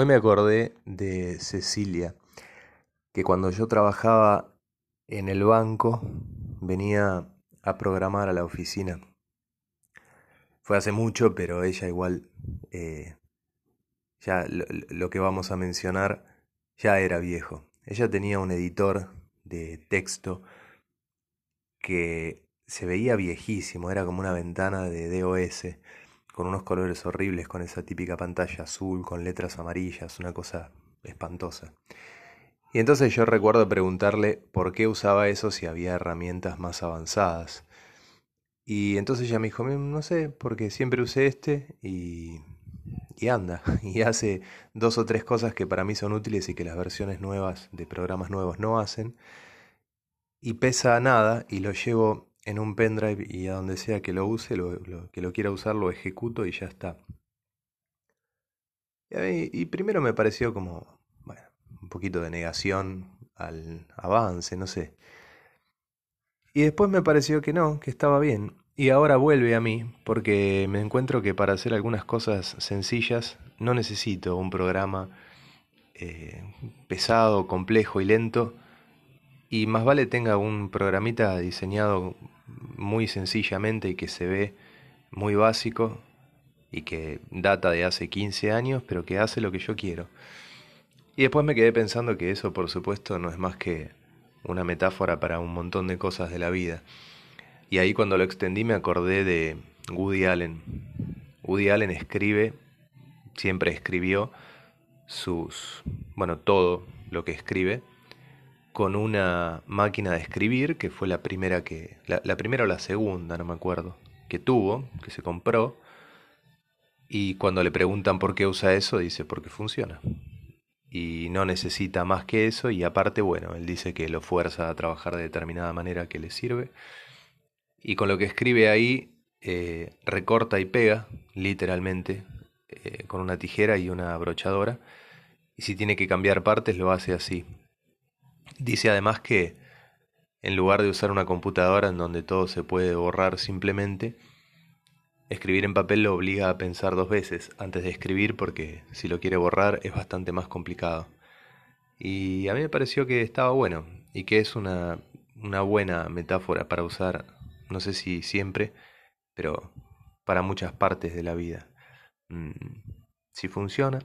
Hoy me acordé de Cecilia, que cuando yo trabajaba en el banco venía a programar a la oficina. Fue hace mucho, pero ella igual, eh, ya lo, lo que vamos a mencionar, ya era viejo. Ella tenía un editor de texto que se veía viejísimo, era como una ventana de DOS con unos colores horribles, con esa típica pantalla azul, con letras amarillas, una cosa espantosa. Y entonces yo recuerdo preguntarle por qué usaba eso si había herramientas más avanzadas. Y entonces ella me dijo, no sé, porque siempre usé este y, y anda. Y hace dos o tres cosas que para mí son útiles y que las versiones nuevas de programas nuevos no hacen. Y pesa nada y lo llevo en un pendrive y a donde sea que lo use, lo, que lo quiera usar, lo ejecuto y ya está. Y, primero me pareció como, bueno, un poquito de negación al avance, no sé. Y después me pareció que no, que estaba bien. Y ahora vuelve a mí, porque me encuentro que para hacer algunas cosas sencillas no necesito un programa eh, pesado, complejo y lento. Y más vale tenga un programita diseñado muy sencillamente y que se ve muy básico y que data de hace 15 años, pero que hace lo que yo quiero. Y después me quedé pensando que eso, por supuesto, no es más que una metáfora para un montón de cosas de la vida. Y ahí cuando lo extendí me acordé de Woody Allen. Woody Allen escribe, siempre escribió sus, bueno, todo lo que escribe con una máquina de escribir, que fue la primera que, la, primera o la segunda, no me acuerdo, que tuvo, que se compró, y cuando le preguntan por qué usa eso, dice porque funciona. Y no necesita más que eso, y aparte, bueno, él dice que lo fuerza a trabajar de determinada manera que le sirve. Y con lo que escribe ahí, eh, recorta y pega, literalmente, eh, con una tijera y una brochadora. Y si tiene que cambiar partes, lo hace así. Dice además que en lugar de usar una computadora en donde todo se puede borrar simplemente, escribir en papel lo obliga a pensar dos veces antes de escribir porque si lo quiere borrar es bastante más complicado. Y a mí me pareció que estaba bueno y que es una, una buena metáfora para usar, no sé si siempre, pero para muchas partes de la vida. Mm, si funciona,